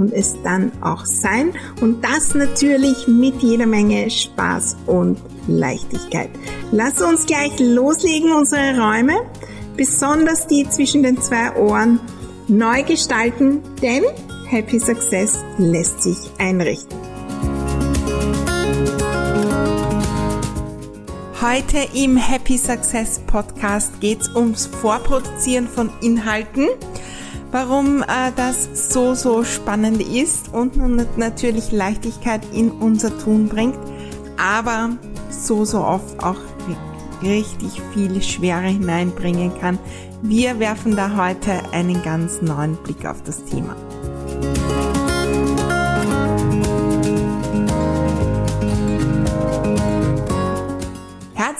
und es dann auch sein. Und das natürlich mit jeder Menge Spaß und Leichtigkeit. Lass uns gleich loslegen, unsere Räume, besonders die zwischen den zwei Ohren, neu gestalten, denn Happy Success lässt sich einrichten. Heute im Happy Success Podcast geht es ums Vorproduzieren von Inhalten warum äh, das so, so spannend ist und natürlich Leichtigkeit in unser Tun bringt, aber so, so oft auch richtig viel Schwere hineinbringen kann. Wir werfen da heute einen ganz neuen Blick auf das Thema.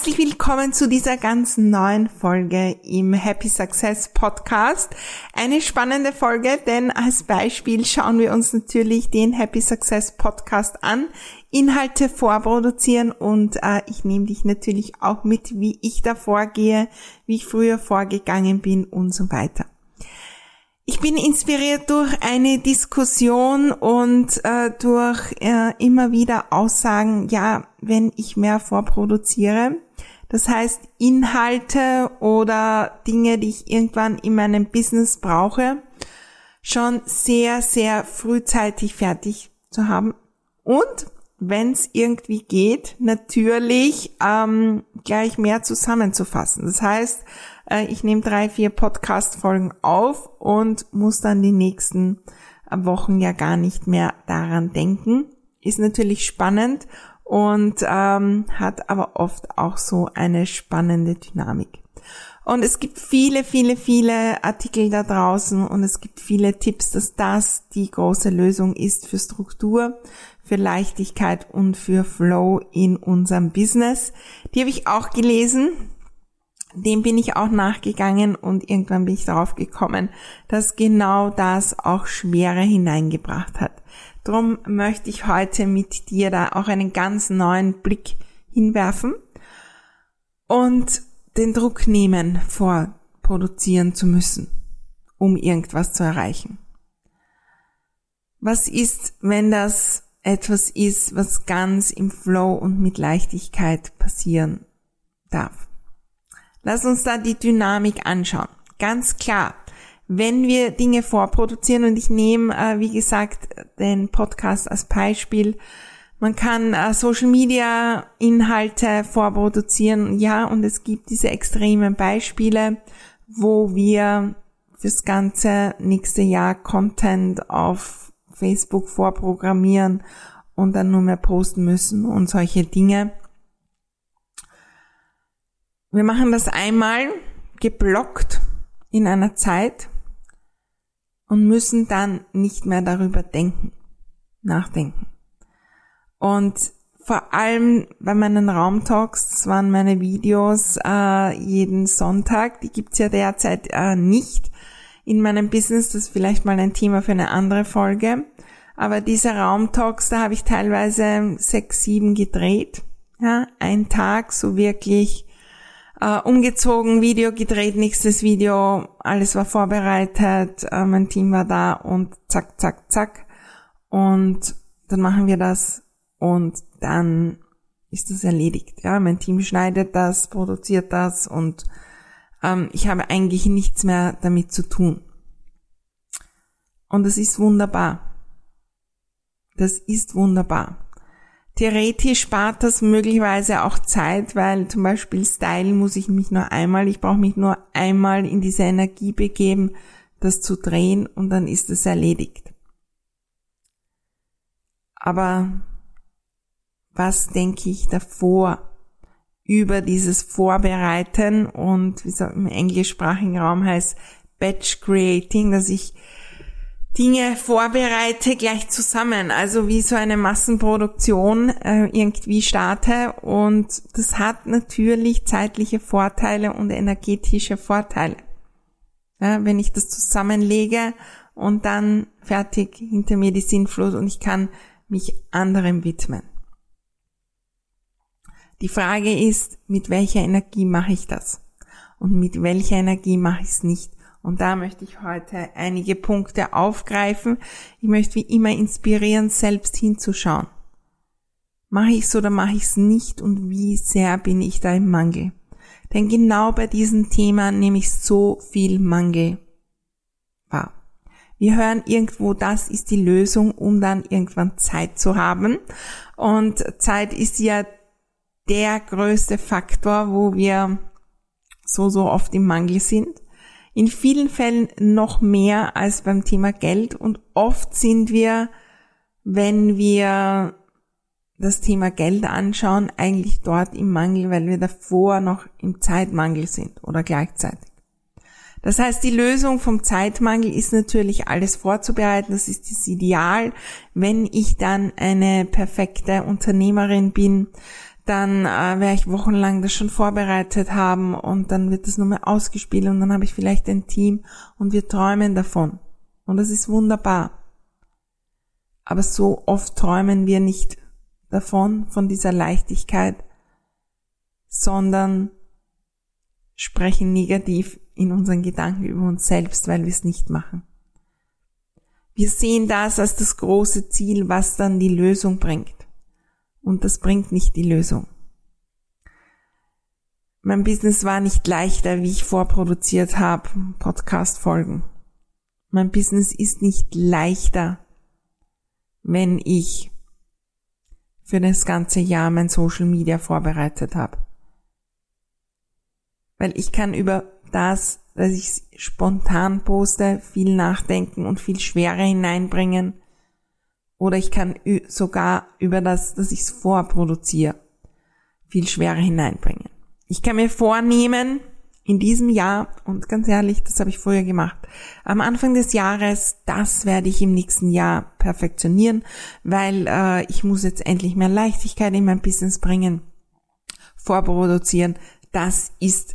Herzlich willkommen zu dieser ganz neuen Folge im Happy Success Podcast. Eine spannende Folge, denn als Beispiel schauen wir uns natürlich den Happy Success Podcast an, Inhalte vorproduzieren und äh, ich nehme dich natürlich auch mit, wie ich da vorgehe, wie ich früher vorgegangen bin und so weiter. Ich bin inspiriert durch eine Diskussion und äh, durch äh, immer wieder Aussagen, ja, wenn ich mehr vorproduziere, das heißt Inhalte oder Dinge, die ich irgendwann in meinem Business brauche, schon sehr, sehr frühzeitig fertig zu haben und wenn es irgendwie geht, natürlich ähm, gleich mehr zusammenzufassen. Das heißt, äh, ich nehme drei, vier Podcast-Folgen auf und muss dann die nächsten Wochen ja gar nicht mehr daran denken. Ist natürlich spannend und ähm, hat aber oft auch so eine spannende Dynamik. Und es gibt viele, viele, viele Artikel da draußen und es gibt viele Tipps, dass das die große Lösung ist für Struktur, für Leichtigkeit und für Flow in unserem Business. Die habe ich auch gelesen dem bin ich auch nachgegangen und irgendwann bin ich darauf gekommen, dass genau das auch Schwere hineingebracht hat. Drum möchte ich heute mit dir da auch einen ganz neuen Blick hinwerfen und den Druck nehmen, vorproduzieren zu müssen, um irgendwas zu erreichen. Was ist, wenn das etwas ist, was ganz im Flow und mit Leichtigkeit passieren darf? Lass uns da die Dynamik anschauen. Ganz klar, wenn wir Dinge vorproduzieren und ich nehme, äh, wie gesagt, den Podcast als Beispiel, man kann äh, Social Media Inhalte vorproduzieren, ja, und es gibt diese extremen Beispiele, wo wir fürs ganze nächste Jahr Content auf Facebook vorprogrammieren und dann nur mehr posten müssen und solche Dinge. Wir machen das einmal geblockt in einer Zeit und müssen dann nicht mehr darüber denken, nachdenken. Und vor allem bei meinen Raumtalks, das waren meine Videos äh, jeden Sonntag, die gibt's ja derzeit äh, nicht in meinem Business, das ist vielleicht mal ein Thema für eine andere Folge. Aber diese Raumtalks, da habe ich teilweise sechs, sieben gedreht. Ja, ein Tag so wirklich äh, umgezogen, Video gedreht, nächstes Video, alles war vorbereitet, äh, mein Team war da und zack, zack, zack. Und dann machen wir das und dann ist das erledigt. Ja, mein Team schneidet das, produziert das und ähm, ich habe eigentlich nichts mehr damit zu tun. Und das ist wunderbar. Das ist wunderbar. Theoretisch spart das möglicherweise auch Zeit, weil zum Beispiel Style muss ich mich nur einmal, ich brauche mich nur einmal in diese Energie begeben, das zu drehen und dann ist es erledigt. Aber was denke ich davor über dieses Vorbereiten und wie es im englischsprachigen Raum heißt, Batch Creating, dass ich Dinge vorbereite gleich zusammen, also wie so eine Massenproduktion äh, irgendwie starte und das hat natürlich zeitliche Vorteile und energetische Vorteile. Ja, wenn ich das zusammenlege und dann fertig hinter mir die Sinnflut und ich kann mich anderem widmen. Die Frage ist, mit welcher Energie mache ich das? Und mit welcher Energie mache ich es nicht? Und da möchte ich heute einige Punkte aufgreifen. Ich möchte wie immer inspirieren, selbst hinzuschauen. Mache ich es oder mache ich es nicht und wie sehr bin ich da im Mangel? Denn genau bei diesem Thema nehme ich so viel Mangel wahr. Wir hören irgendwo, das ist die Lösung, um dann irgendwann Zeit zu haben. Und Zeit ist ja der größte Faktor, wo wir so, so oft im Mangel sind in vielen Fällen noch mehr als beim Thema Geld und oft sind wir, wenn wir das Thema Geld anschauen, eigentlich dort im Mangel, weil wir davor noch im Zeitmangel sind oder gleichzeitig. Das heißt, die Lösung vom Zeitmangel ist natürlich alles vorzubereiten. Das ist das Ideal. Wenn ich dann eine perfekte Unternehmerin bin, dann äh, werde ich wochenlang das schon vorbereitet haben und dann wird das nochmal ausgespielt und dann habe ich vielleicht ein Team und wir träumen davon. Und das ist wunderbar. Aber so oft träumen wir nicht davon, von dieser Leichtigkeit, sondern sprechen negativ in unseren Gedanken über uns selbst, weil wir es nicht machen. Wir sehen das als das große Ziel, was dann die Lösung bringt und das bringt nicht die Lösung. Mein Business war nicht leichter, wie ich vorproduziert habe, Podcast-Folgen. Mein Business ist nicht leichter, wenn ich für das ganze Jahr mein Social Media vorbereitet habe. Weil ich kann über das, dass ich spontan poste, viel nachdenken und viel Schwere hineinbringen oder ich kann sogar über das, dass ich es vorproduziere, viel schwerer hineinbringen. Ich kann mir vornehmen, in diesem Jahr, und ganz ehrlich, das habe ich vorher gemacht, am Anfang des Jahres, das werde ich im nächsten Jahr perfektionieren, weil äh, ich muss jetzt endlich mehr Leichtigkeit in mein Business bringen, vorproduzieren. Das ist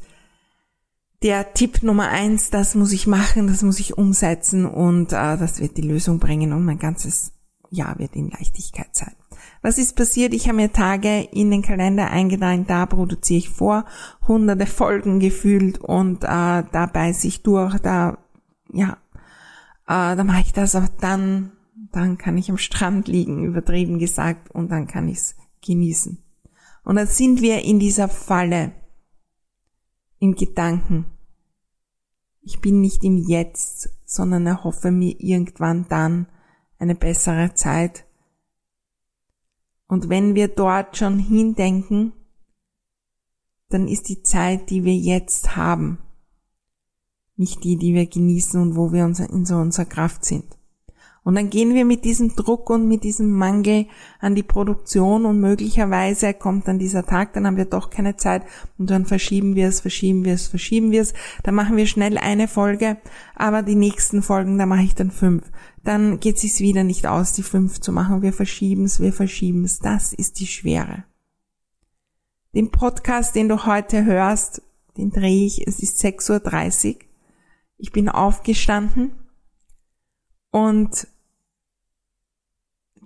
der Tipp Nummer eins, das muss ich machen, das muss ich umsetzen und äh, das wird die Lösung bringen und mein ganzes Jahr wird in Leichtigkeit sein. Was ist passiert? Ich habe mir Tage in den Kalender eingetragen, da produziere ich vor, hunderte Folgen gefühlt und äh, da beiße ich durch, da, ja, äh, da mache ich das, aber dann, dann kann ich am Strand liegen, übertrieben gesagt, und dann kann ich es genießen. Und dann sind wir in dieser Falle, im Gedanken. Ich bin nicht im Jetzt, sondern erhoffe mir irgendwann dann eine bessere Zeit. Und wenn wir dort schon hindenken, dann ist die Zeit, die wir jetzt haben, nicht die, die wir genießen und wo wir in so unserer Kraft sind. Und dann gehen wir mit diesem Druck und mit diesem Mangel an die Produktion und möglicherweise kommt dann dieser Tag, dann haben wir doch keine Zeit und dann verschieben wir es, verschieben wir es, verschieben wir es. Dann machen wir schnell eine Folge, aber die nächsten Folgen, da mache ich dann fünf. Dann geht es sich wieder nicht aus, die fünf zu machen. Wir verschieben es, wir verschieben es. Das ist die Schwere. Den Podcast, den du heute hörst, den drehe ich, es ist 6.30 Uhr. Ich bin aufgestanden und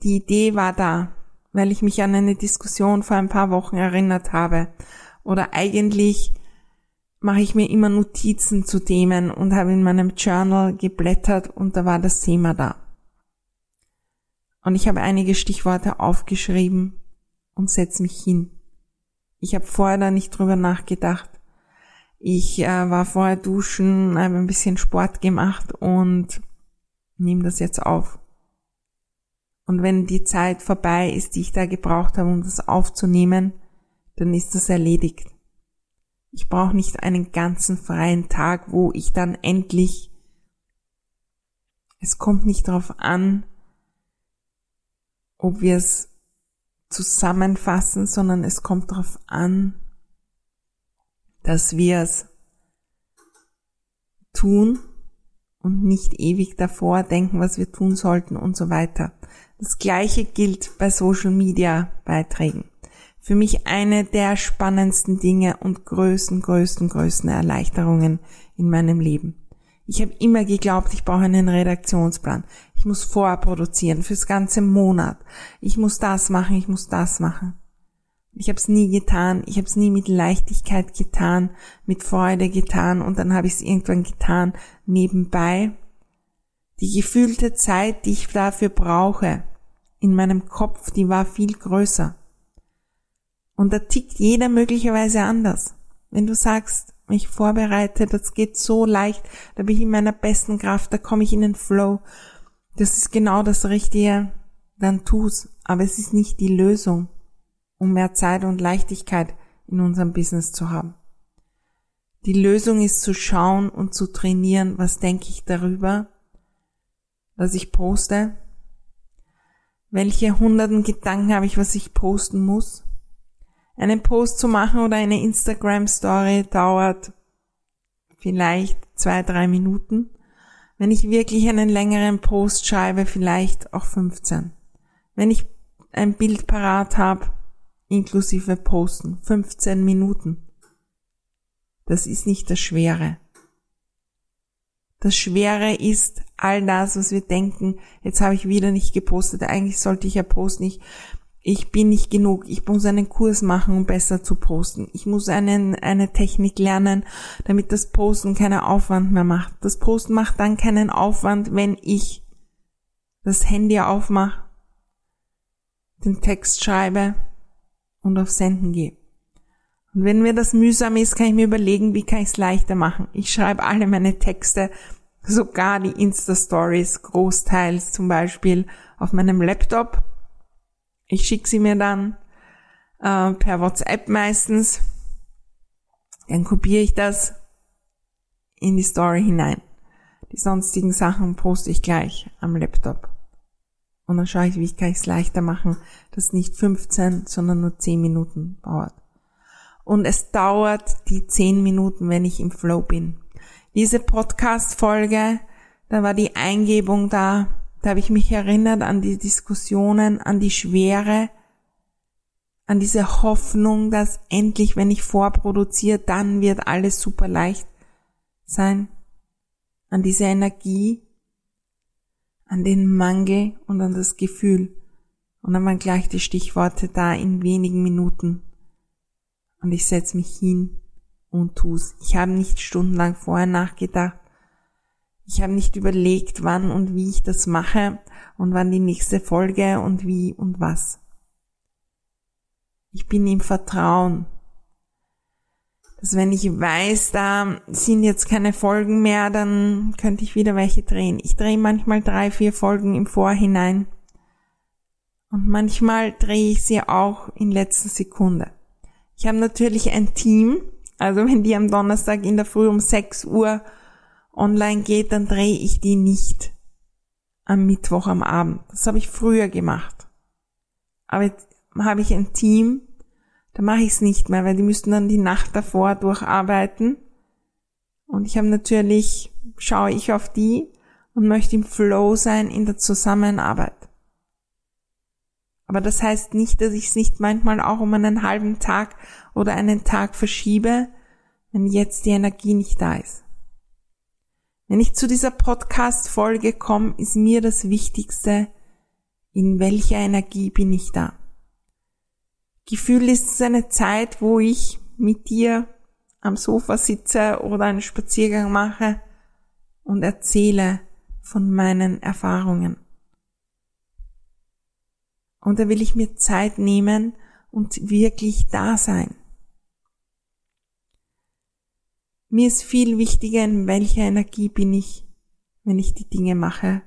die Idee war da, weil ich mich an eine Diskussion vor ein paar Wochen erinnert habe. Oder eigentlich mache ich mir immer Notizen zu Themen und habe in meinem Journal geblättert und da war das Thema da. Und ich habe einige Stichworte aufgeschrieben und setze mich hin. Ich habe vorher da nicht drüber nachgedacht. Ich äh, war vorher duschen, habe ein bisschen Sport gemacht und nehme das jetzt auf. Und wenn die Zeit vorbei ist, die ich da gebraucht habe, um das aufzunehmen, dann ist das erledigt. Ich brauche nicht einen ganzen freien Tag, wo ich dann endlich, es kommt nicht darauf an, ob wir es zusammenfassen, sondern es kommt darauf an, dass wir es tun und nicht ewig davor denken, was wir tun sollten und so weiter. Das gleiche gilt bei Social Media Beiträgen. Für mich eine der spannendsten Dinge und größten, größten, größten Erleichterungen in meinem Leben. Ich habe immer geglaubt, ich brauche einen Redaktionsplan. Ich muss vorproduzieren fürs ganze Monat. Ich muss das machen, ich muss das machen. Ich habe es nie getan. Ich habe es nie mit Leichtigkeit getan, mit Freude getan und dann habe ich es irgendwann getan nebenbei. Die gefühlte Zeit, die ich dafür brauche, in meinem Kopf, die war viel größer. Und da tickt jeder möglicherweise anders. Wenn du sagst, mich vorbereite, das geht so leicht, da bin ich in meiner besten Kraft, da komme ich in den Flow. Das ist genau das Richtige, dann tu's. Aber es ist nicht die Lösung, um mehr Zeit und Leichtigkeit in unserem Business zu haben. Die Lösung ist zu schauen und zu trainieren, was denke ich darüber, was ich poste, welche hunderten Gedanken habe ich, was ich posten muss, einen Post zu machen oder eine Instagram Story dauert vielleicht zwei, drei Minuten. Wenn ich wirklich einen längeren Post schreibe, vielleicht auch 15. Wenn ich ein Bild parat habe, inklusive Posten, 15 Minuten. Das ist nicht das Schwere. Das Schwere ist all das, was wir denken, jetzt habe ich wieder nicht gepostet, eigentlich sollte ich ja posten, ich ich bin nicht genug, ich muss einen Kurs machen, um besser zu posten. Ich muss einen, eine Technik lernen, damit das Posten keinen Aufwand mehr macht. Das Posten macht dann keinen Aufwand, wenn ich das Handy aufmache, den Text schreibe und auf Senden gehe. Und wenn mir das mühsam ist, kann ich mir überlegen, wie kann ich es leichter machen. Ich schreibe alle meine Texte, sogar die Insta-Stories, großteils zum Beispiel auf meinem Laptop ich schicke sie mir dann äh, per WhatsApp meistens. Dann kopiere ich das in die Story hinein. Die sonstigen Sachen poste ich gleich am Laptop. Und dann schaue ich, wie kann ich es leichter machen, dass nicht 15, sondern nur 10 Minuten dauert. Und es dauert die 10 Minuten, wenn ich im Flow bin. Diese Podcast-Folge, da war die Eingebung da, da habe ich mich erinnert an die Diskussionen, an die Schwere, an diese Hoffnung, dass endlich, wenn ich vorproduziere, dann wird alles super leicht sein. An diese Energie, an den Mangel und an das Gefühl. Und dann waren gleich die Stichworte da in wenigen Minuten. Und ich setze mich hin und tu's. Ich habe nicht stundenlang vorher nachgedacht. Ich habe nicht überlegt, wann und wie ich das mache und wann die nächste Folge und wie und was. Ich bin im Vertrauen, dass wenn ich weiß, da sind jetzt keine Folgen mehr, dann könnte ich wieder welche drehen. Ich drehe manchmal drei, vier Folgen im Vorhinein. Und manchmal drehe ich sie auch in letzter Sekunde. Ich habe natürlich ein Team, also wenn die am Donnerstag in der Früh um 6 Uhr online geht, dann drehe ich die nicht am Mittwoch am Abend. Das habe ich früher gemacht. Aber jetzt habe ich ein Team, da mache ich es nicht mehr, weil die müssten dann die Nacht davor durcharbeiten. Und ich habe natürlich, schaue ich auf die und möchte im Flow sein in der Zusammenarbeit. Aber das heißt nicht, dass ich es nicht manchmal auch um einen halben Tag oder einen Tag verschiebe, wenn jetzt die Energie nicht da ist. Wenn ich zu dieser Podcast-Folge komme, ist mir das Wichtigste, in welcher Energie bin ich da. Gefühl ist es eine Zeit, wo ich mit dir am Sofa sitze oder einen Spaziergang mache und erzähle von meinen Erfahrungen. Und da will ich mir Zeit nehmen und wirklich da sein. Mir ist viel wichtiger, in welcher Energie bin ich, wenn ich die Dinge mache,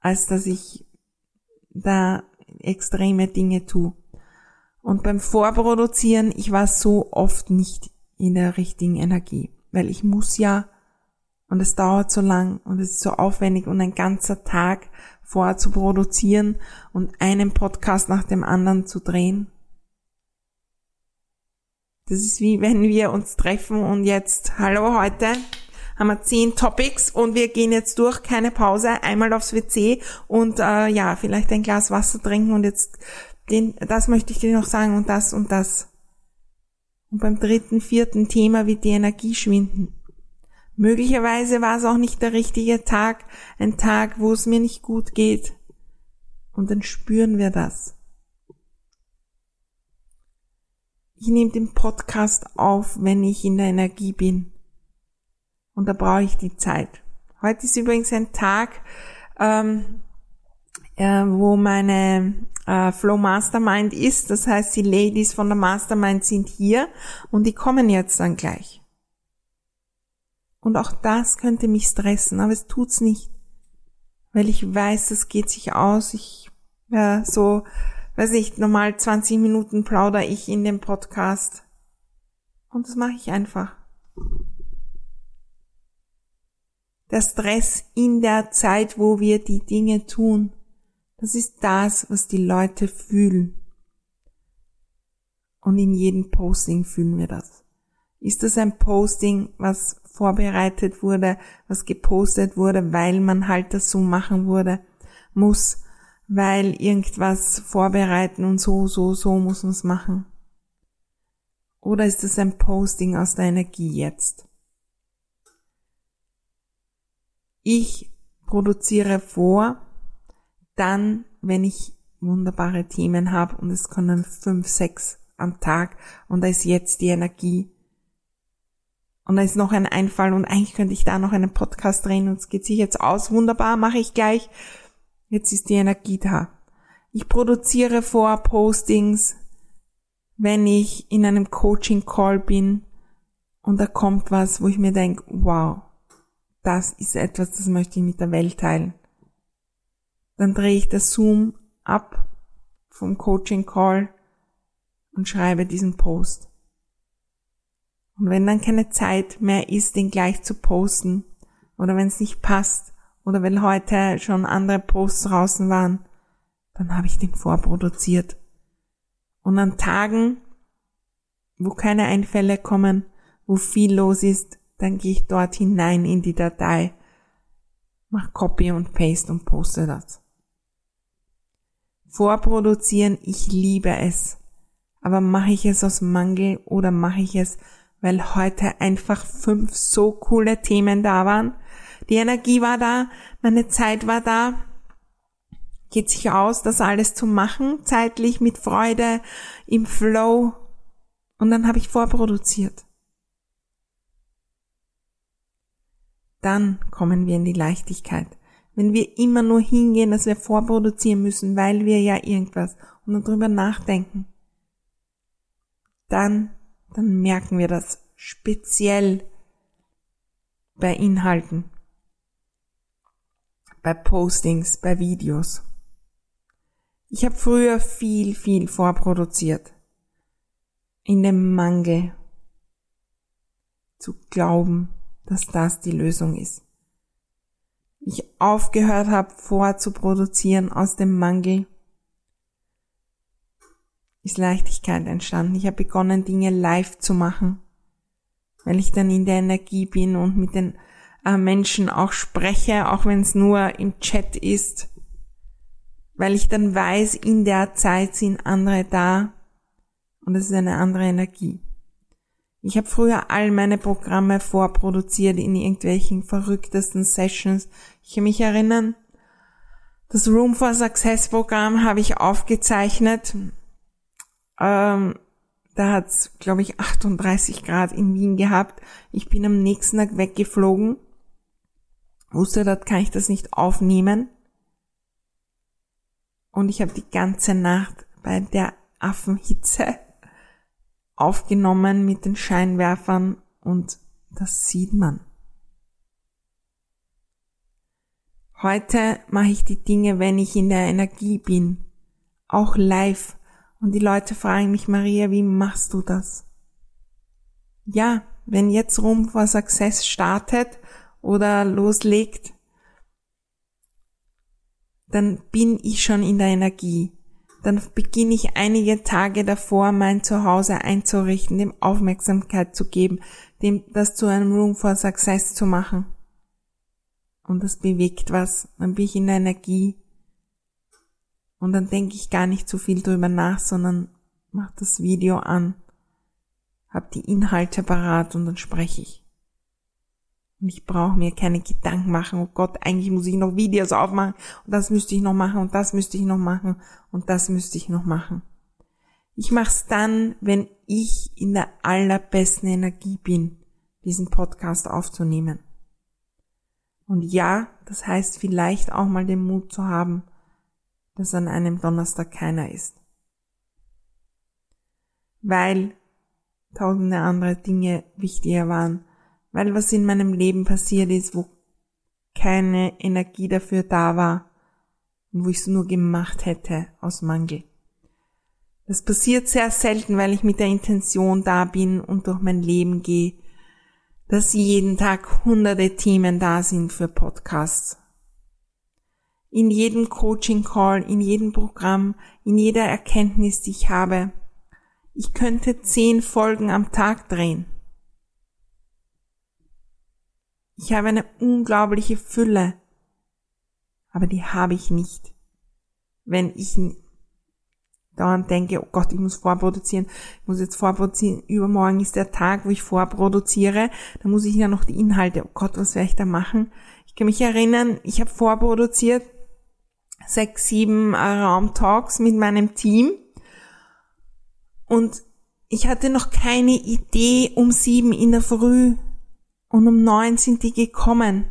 als dass ich da extreme Dinge tue. Und beim Vorproduzieren, ich war so oft nicht in der richtigen Energie, weil ich muss ja, und es dauert so lang und es ist so aufwendig und ein ganzer Tag vorzuproduzieren und einen Podcast nach dem anderen zu drehen. Das ist wie wenn wir uns treffen und jetzt, hallo heute, haben wir zehn Topics und wir gehen jetzt durch, keine Pause, einmal aufs WC und äh, ja, vielleicht ein Glas Wasser trinken und jetzt den, das möchte ich dir noch sagen und das und das. Und beim dritten, vierten Thema wird die Energie schwinden. Möglicherweise war es auch nicht der richtige Tag, ein Tag, wo es mir nicht gut geht. Und dann spüren wir das. Ich nehme den Podcast auf, wenn ich in der Energie bin. Und da brauche ich die Zeit. Heute ist übrigens ein Tag, ähm, äh, wo meine äh, Flow Mastermind ist. Das heißt, die Ladies von der Mastermind sind hier und die kommen jetzt dann gleich. Und auch das könnte mich stressen, aber es tut's nicht, weil ich weiß, das geht sich aus. Ich ja, so, weiß ich, normal 20 Minuten plaudere ich in dem Podcast und das mache ich einfach. Der Stress in der Zeit, wo wir die Dinge tun, das ist das, was die Leute fühlen. Und in jedem Posting fühlen wir das. Ist das ein Posting, was vorbereitet wurde, was gepostet wurde, weil man halt das so machen wurde, muss, weil irgendwas vorbereiten und so, so, so muss man es machen? Oder ist das ein Posting aus der Energie jetzt? Ich produziere vor, dann, wenn ich wunderbare Themen habe und es können fünf, sechs am Tag und da ist jetzt die Energie und da ist noch ein Einfall und eigentlich könnte ich da noch einen Podcast drehen und es geht sich jetzt aus. Wunderbar, mache ich gleich. Jetzt ist die Energie da. Ich produziere vor Postings, wenn ich in einem Coaching Call bin und da kommt was, wo ich mir denke, wow, das ist etwas, das möchte ich mit der Welt teilen. Dann drehe ich das Zoom ab vom Coaching Call und schreibe diesen Post. Und wenn dann keine Zeit mehr ist, den gleich zu posten, oder wenn es nicht passt, oder weil heute schon andere Posts draußen waren, dann habe ich den vorproduziert. Und an Tagen, wo keine Einfälle kommen, wo viel los ist, dann gehe ich dort hinein in die Datei, mach Copy und Paste und poste das. Vorproduzieren, ich liebe es. Aber mache ich es aus Mangel oder mache ich es, weil heute einfach fünf so coole Themen da waren. Die Energie war da, meine Zeit war da. Geht sich aus, das alles zu machen, zeitlich mit Freude, im Flow. Und dann habe ich vorproduziert. Dann kommen wir in die Leichtigkeit. Wenn wir immer nur hingehen, dass wir vorproduzieren müssen, weil wir ja irgendwas und darüber nachdenken, dann dann merken wir das speziell bei Inhalten, bei Postings, bei Videos. Ich habe früher viel, viel vorproduziert. In dem Mangel zu glauben, dass das die Lösung ist. Ich aufgehört habe vorzuproduzieren aus dem Mangel ist Leichtigkeit entstanden. Ich habe begonnen, Dinge live zu machen, weil ich dann in der Energie bin und mit den äh, Menschen auch spreche, auch wenn es nur im Chat ist, weil ich dann weiß, in der Zeit sind andere da und es ist eine andere Energie. Ich habe früher all meine Programme vorproduziert in irgendwelchen verrücktesten Sessions. Ich kann mich erinnern, das Room for Success Programm habe ich aufgezeichnet ähm, da hat's, glaube ich, 38 Grad in Wien gehabt. Ich bin am nächsten Tag weggeflogen. Wusste, dort kann ich das nicht aufnehmen. Und ich habe die ganze Nacht bei der Affenhitze aufgenommen mit den Scheinwerfern und das sieht man. Heute mache ich die Dinge, wenn ich in der Energie bin. Auch live und die Leute fragen mich, Maria, wie machst du das? Ja, wenn jetzt Room for Success startet oder loslegt, dann bin ich schon in der Energie. dann beginne ich einige Tage davor, mein Zuhause einzurichten, dem Aufmerksamkeit zu geben, dem das zu einem Room for Success zu machen. Und das bewegt was, dann bin ich in der Energie. Und dann denke ich gar nicht so viel drüber nach, sondern mach das Video an, hab die Inhalte parat und dann spreche ich. Und ich brauche mir keine Gedanken machen, oh Gott, eigentlich muss ich noch Videos aufmachen und das müsste ich noch machen und das müsste ich noch machen und das müsste ich noch machen. Ich mache es dann, wenn ich in der allerbesten Energie bin, diesen Podcast aufzunehmen. Und ja, das heißt vielleicht auch mal den Mut zu haben, dass an einem Donnerstag keiner ist. Weil tausende andere Dinge wichtiger waren weil was in meinem Leben passiert ist, wo keine Energie dafür da war und wo ich es nur gemacht hätte aus Mangel. Das passiert sehr selten, weil ich mit der Intention da bin und durch mein Leben gehe, dass jeden Tag hunderte Themen da sind für Podcasts. In jedem Coaching Call, in jedem Programm, in jeder Erkenntnis, die ich habe. Ich könnte zehn Folgen am Tag drehen. Ich habe eine unglaubliche Fülle, aber die habe ich nicht. Wenn ich dauernd denke, oh Gott, ich muss vorproduzieren, ich muss jetzt vorproduzieren, übermorgen ist der Tag, wo ich vorproduziere, dann muss ich ja noch die Inhalte, oh Gott, was werde ich da machen? Ich kann mich erinnern, ich habe vorproduziert sechs, sieben Raumtalks mit meinem Team und ich hatte noch keine Idee um sieben in der Früh, und um neun sind die gekommen.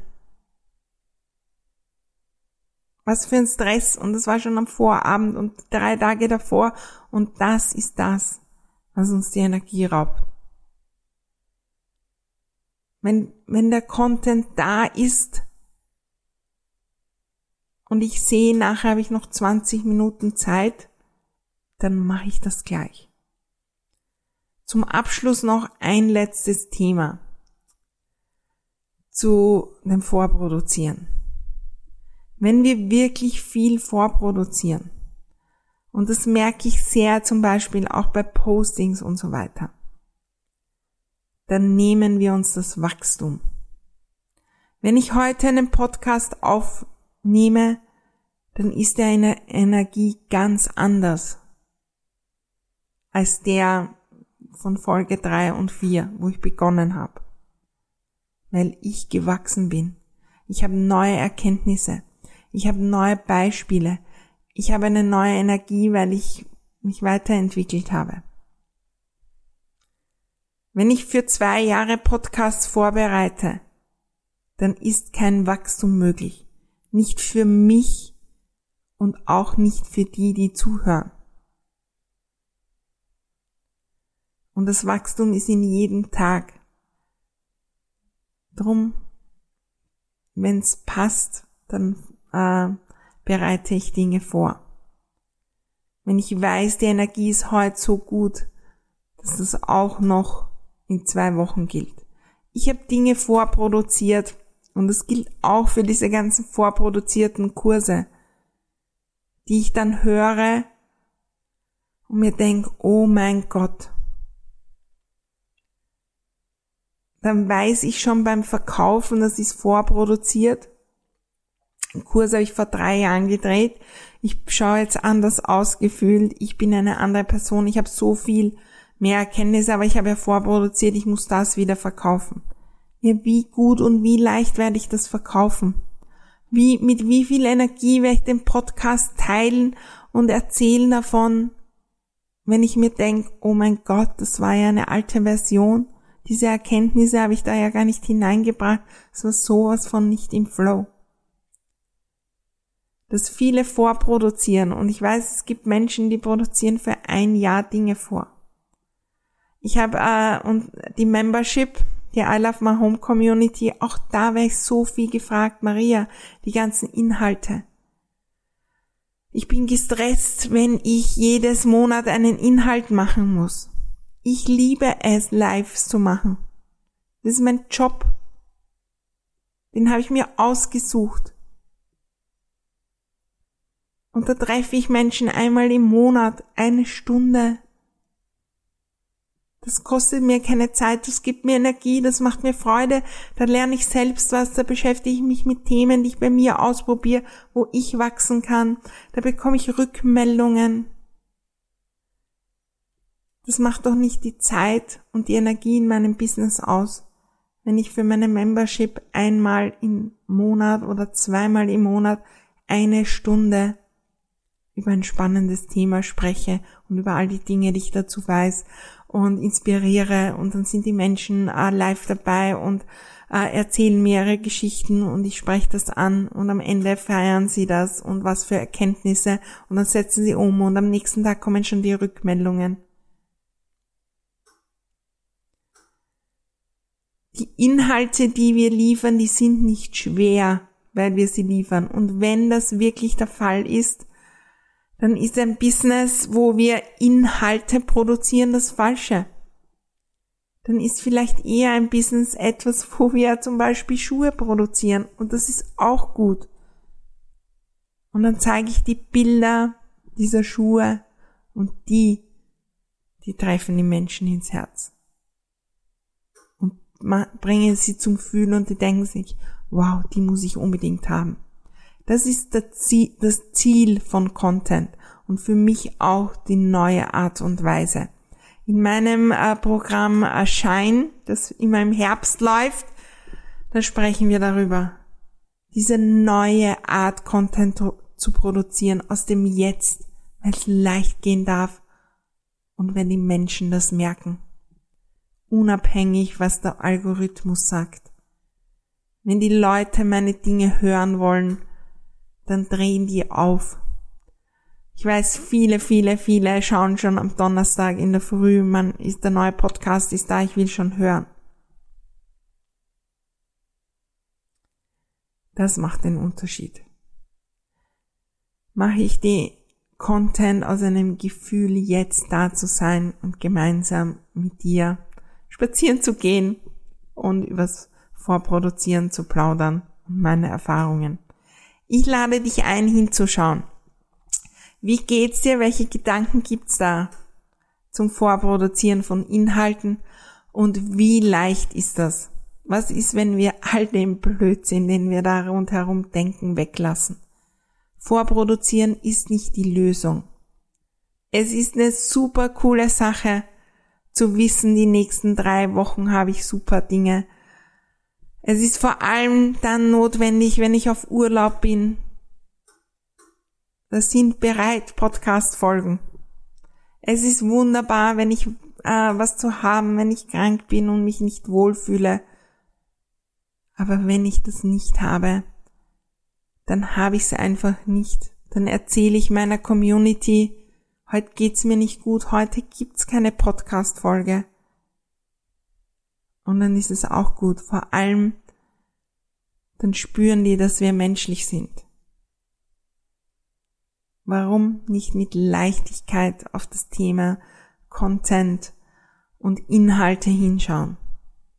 Was für ein Stress. Und das war schon am Vorabend und drei Tage davor. Und das ist das, was uns die Energie raubt. Wenn, wenn der Content da ist und ich sehe, nachher habe ich noch 20 Minuten Zeit, dann mache ich das gleich. Zum Abschluss noch ein letztes Thema zu dem Vorproduzieren. Wenn wir wirklich viel vorproduzieren, und das merke ich sehr zum Beispiel auch bei Postings und so weiter, dann nehmen wir uns das Wachstum. Wenn ich heute einen Podcast aufnehme, dann ist der in der Energie ganz anders als der von Folge drei und vier, wo ich begonnen habe weil ich gewachsen bin. Ich habe neue Erkenntnisse. Ich habe neue Beispiele. Ich habe eine neue Energie, weil ich mich weiterentwickelt habe. Wenn ich für zwei Jahre Podcasts vorbereite, dann ist kein Wachstum möglich. Nicht für mich und auch nicht für die, die zuhören. Und das Wachstum ist in jedem Tag. Drum, wenn's passt, dann äh, bereite ich Dinge vor. Wenn ich weiß, die Energie ist heute so gut, dass das auch noch in zwei Wochen gilt. Ich habe Dinge vorproduziert und das gilt auch für diese ganzen vorproduzierten Kurse, die ich dann höre und mir denke, oh mein Gott, dann weiß ich schon beim Verkaufen, das ist vorproduziert. Den Kurs habe ich vor drei Jahren gedreht. Ich schaue jetzt anders ausgefühlt. Ich bin eine andere Person. Ich habe so viel mehr Erkenntnisse, aber ich habe ja vorproduziert. Ich muss das wieder verkaufen. Ja, wie gut und wie leicht werde ich das verkaufen? Wie, mit wie viel Energie werde ich den Podcast teilen und erzählen davon, wenn ich mir denke, oh mein Gott, das war ja eine alte Version diese Erkenntnisse habe ich da ja gar nicht hineingebracht. Es war sowas von nicht im Flow. Dass viele vorproduzieren und ich weiß, es gibt Menschen, die produzieren für ein Jahr Dinge vor. Ich habe äh, und die Membership, die I Love My Home Community, auch da wäre ich so viel gefragt, Maria, die ganzen Inhalte. Ich bin gestresst, wenn ich jedes Monat einen Inhalt machen muss. Ich liebe es, Lives zu machen. Das ist mein Job. Den habe ich mir ausgesucht. Und da treffe ich Menschen einmal im Monat, eine Stunde. Das kostet mir keine Zeit, das gibt mir Energie, das macht mir Freude, da lerne ich selbst was, da beschäftige ich mich mit Themen, die ich bei mir ausprobiere, wo ich wachsen kann, da bekomme ich Rückmeldungen. Das macht doch nicht die Zeit und die Energie in meinem Business aus, wenn ich für meine Membership einmal im Monat oder zweimal im Monat eine Stunde über ein spannendes Thema spreche und über all die Dinge, die ich dazu weiß und inspiriere und dann sind die Menschen äh, live dabei und äh, erzählen mir ihre Geschichten und ich spreche das an und am Ende feiern sie das und was für Erkenntnisse und dann setzen sie um und am nächsten Tag kommen schon die Rückmeldungen. Die Inhalte, die wir liefern, die sind nicht schwer, weil wir sie liefern. Und wenn das wirklich der Fall ist, dann ist ein Business, wo wir Inhalte produzieren, das Falsche. Dann ist vielleicht eher ein Business etwas, wo wir zum Beispiel Schuhe produzieren und das ist auch gut. Und dann zeige ich die Bilder dieser Schuhe und die, die treffen die Menschen ins Herz. Und bringen sie zum Fühlen und die denken sich, wow, die muss ich unbedingt haben. Das ist das Ziel von Content und für mich auch die neue Art und Weise. In meinem äh, Programm Shine, das immer im Herbst läuft, da sprechen wir darüber, diese neue Art Content zu produzieren aus dem Jetzt, weil es leicht gehen darf und wenn die Menschen das merken. Unabhängig, was der Algorithmus sagt. Wenn die Leute meine Dinge hören wollen, dann drehen die auf. Ich weiß, viele, viele, viele schauen schon am Donnerstag in der Früh, man ist der neue Podcast ist da, ich will schon hören. Das macht den Unterschied. Mache ich die Content aus einem Gefühl, jetzt da zu sein und gemeinsam mit dir spazieren zu gehen und übers Vorproduzieren zu plaudern und meine Erfahrungen. Ich lade dich ein, hinzuschauen. Wie geht's dir? Welche Gedanken gibt's da zum Vorproduzieren von Inhalten? Und wie leicht ist das? Was ist, wenn wir all den Blödsinn, den wir da rundherum denken, weglassen? Vorproduzieren ist nicht die Lösung. Es ist eine super coole Sache zu wissen, die nächsten drei Wochen habe ich super Dinge es ist vor allem dann notwendig, wenn ich auf Urlaub bin. Das sind bereit Podcast-Folgen. Es ist wunderbar, wenn ich äh, was zu haben, wenn ich krank bin und mich nicht wohlfühle. Aber wenn ich das nicht habe, dann habe ich es einfach nicht. Dann erzähle ich meiner Community, heute geht's mir nicht gut, heute gibt's keine Podcast-Folge. Und dann ist es auch gut. Vor allem, dann spüren die, dass wir menschlich sind. Warum nicht mit Leichtigkeit auf das Thema Content und Inhalte hinschauen?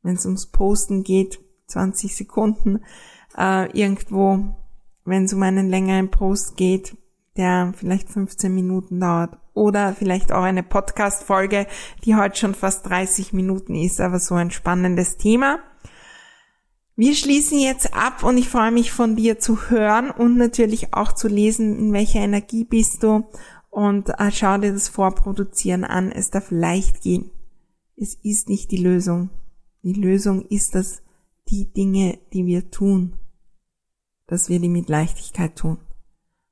Wenn es ums Posten geht, 20 Sekunden äh, irgendwo, wenn es um einen längeren Post geht, der vielleicht 15 Minuten dauert oder vielleicht auch eine Podcast-Folge, die heute schon fast 30 Minuten ist, aber so ein spannendes Thema. Wir schließen jetzt ab und ich freue mich von dir zu hören und natürlich auch zu lesen, in welcher Energie bist du und äh, schau dir das Vorproduzieren an. Es darf leicht gehen. Es ist nicht die Lösung. Die Lösung ist dass die Dinge, die wir tun, dass wir die mit Leichtigkeit tun.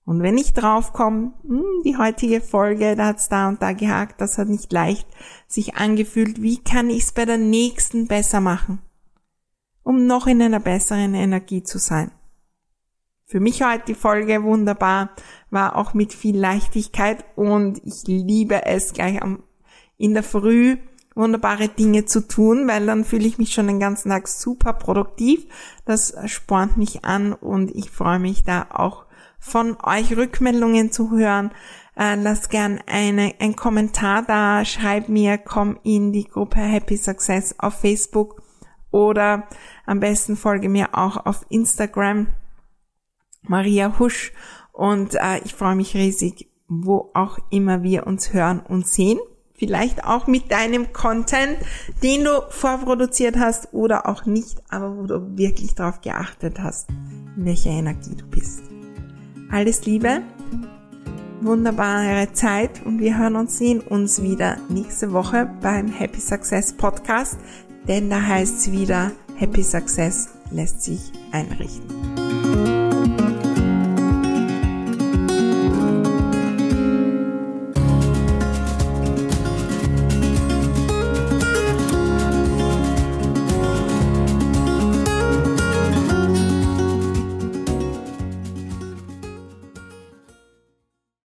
Und wenn ich draufkomme, hm, die heutige Folge, da hat's da und da gehakt, das hat nicht leicht sich angefühlt, wie kann ich's bei der nächsten besser machen, um noch in einer besseren Energie zu sein. Für mich heute die Folge wunderbar, war auch mit viel Leichtigkeit und ich liebe es gleich am, in der Früh wunderbare Dinge zu tun, weil dann fühle ich mich schon den ganzen Tag super produktiv. Das spornt mich an und ich freue mich da auch von euch Rückmeldungen zu hören. Äh, lasst gern eine, ein Kommentar da, schreib mir, komm in die Gruppe Happy Success auf Facebook oder am besten folge mir auch auf Instagram Maria Husch Und äh, ich freue mich riesig, wo auch immer wir uns hören und sehen. Vielleicht auch mit deinem Content, den du vorproduziert hast oder auch nicht, aber wo du wirklich darauf geachtet hast, in welcher Energie du bist. Alles Liebe, wunderbare Zeit und wir hören und sehen uns wieder nächste Woche beim Happy Success Podcast, denn da heißt es wieder, Happy Success lässt sich einrichten.